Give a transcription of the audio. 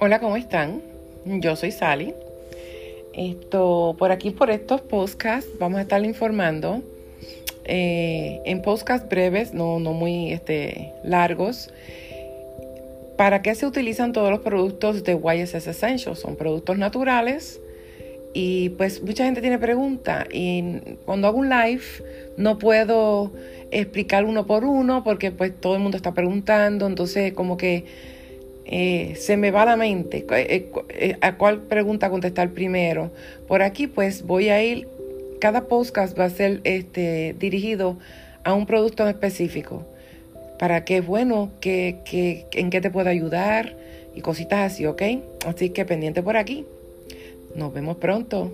Hola, ¿cómo están? Yo soy Sally. Esto, por aquí, por estos podcasts, vamos a estar informando eh, en podcasts breves, no, no muy este, largos. ¿Para qué se utilizan todos los productos de YSS Essentials? Son productos naturales y pues mucha gente tiene preguntas y cuando hago un live no puedo explicar uno por uno porque pues todo el mundo está preguntando, entonces como que eh, se me va la mente eh, eh, a cuál pregunta contestar primero. Por aquí pues voy a ir, cada podcast va a ser este, dirigido a un producto en específico, para que es bueno, que, que, en qué te puedo ayudar y cositas así, ¿ok? Así que pendiente por aquí. Nos vemos pronto.